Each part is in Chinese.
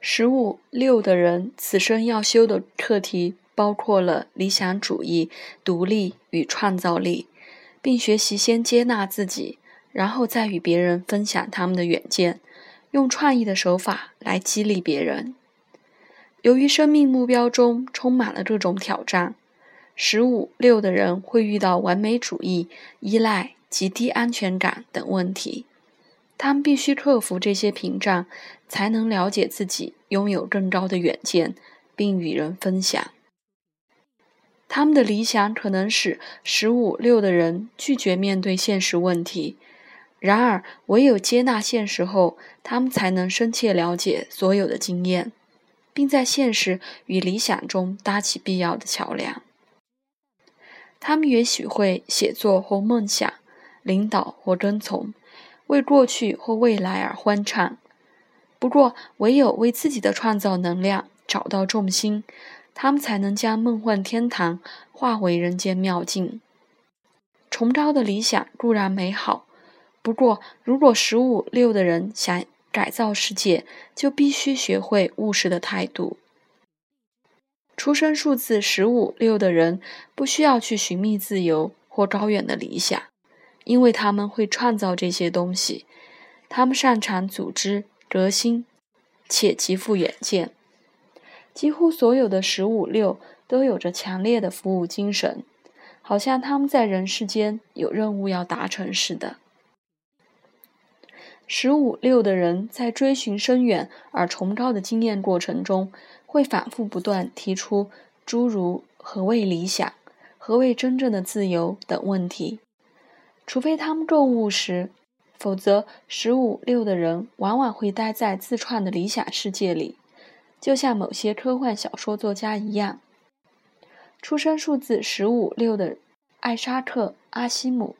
十五六的人此生要修的课题包括了理想主义、独立与创造力，并学习先接纳自己，然后再与别人分享他们的远见，用创意的手法来激励别人。由于生命目标中充满了这种挑战，十五六的人会遇到完美主义、依赖及低安全感等问题。他们必须克服这些屏障，才能了解自己拥有更高的远见，并与人分享。他们的理想可能使十五六的人拒绝面对现实问题，然而唯有接纳现实后，他们才能深切了解所有的经验，并在现实与理想中搭起必要的桥梁。他们也许会写作或梦想，领导或跟从。为过去或未来而欢畅。不过，唯有为自己的创造能量找到重心，他们才能将梦幻天堂化为人间妙境。崇高的理想固然美好，不过，如果十五六的人想改造世界，就必须学会务实的态度。出生数字十五六的人不需要去寻觅自由或高远的理想。因为他们会创造这些东西，他们擅长组织、革新，且极富远见。几乎所有的十五六都有着强烈的服务精神，好像他们在人世间有任务要达成似的。十五六的人在追寻深远而崇高的经验过程中，会反复不断提出诸如“何谓理想”“何谓真正的自由”等问题。除非他们够务实，否则十五六的人往往会待在自创的理想世界里，就像某些科幻小说作家一样。出生数字十五六的艾沙克·阿西姆，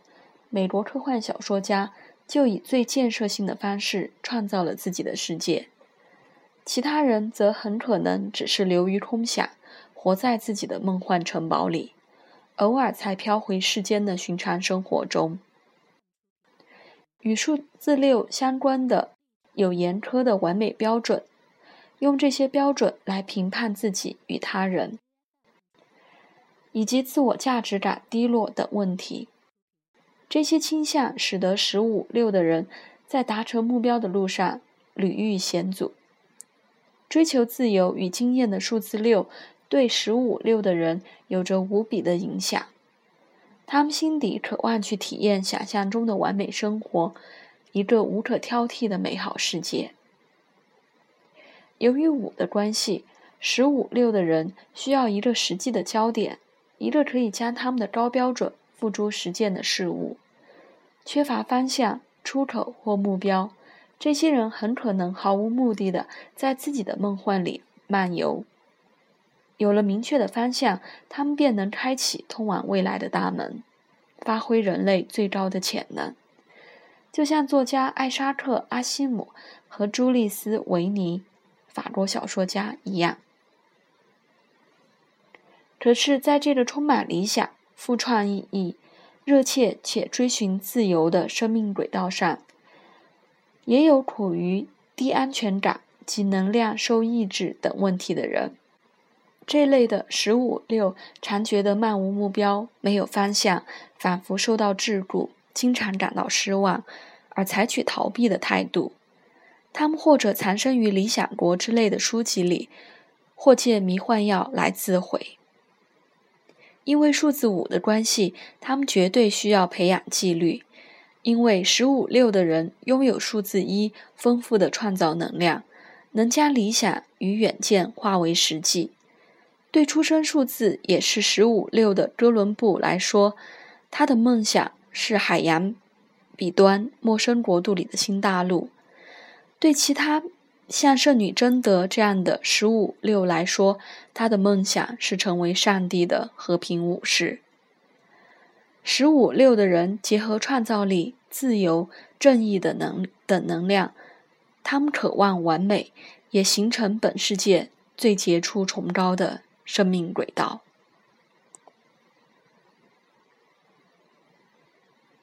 美国科幻小说家，就以最建设性的方式创造了自己的世界。其他人则很可能只是流于空想，活在自己的梦幻城堡里。偶尔才飘回世间的寻常生活中，与数字六相关的有严苛的完美标准，用这些标准来评判自己与他人，以及自我价值感低落等问题。这些倾向使得十五六的人在达成目标的路上屡遇险阻。追求自由与经验的数字六。对十五六的人有着无比的影响，他们心底渴望去体验想象中的完美生活，一个无可挑剔的美好世界。由于五的关系，十五六的人需要一个实际的焦点，一个可以将他们的高标准付诸实践的事物。缺乏方向、出口或目标，这些人很可能毫无目的的在自己的梦幻里漫游。有了明确的方向，他们便能开启通往未来的大门，发挥人类最高的潜能，就像作家艾沙克·阿西姆和朱利斯·维尼（法国小说家）一样。可是，在这个充满理想、富创意、热切且追寻自由的生命轨道上，也有苦于低安全感及能量受抑制等问题的人。这类的十五六常觉得漫无目标、没有方向，仿佛受到桎梏，经常感到失望，而采取逃避的态度。他们或者藏身于《理想国》之类的书籍里，或借迷幻药来自毁。因为数字五的关系，他们绝对需要培养纪律。因为十五六的人拥有数字一丰富的创造能量，能将理想与远见化为实际。对出生数字也是十五六的哥伦布来说，他的梦想是海洋彼端陌生国度里的新大陆。对其他像圣女贞德这样的十五六来说，他的梦想是成为上帝的和平武士。十五六的人结合创造力、自由、正义的能等能量，他们渴望完美，也形成本世界最杰出崇高的。生命轨道。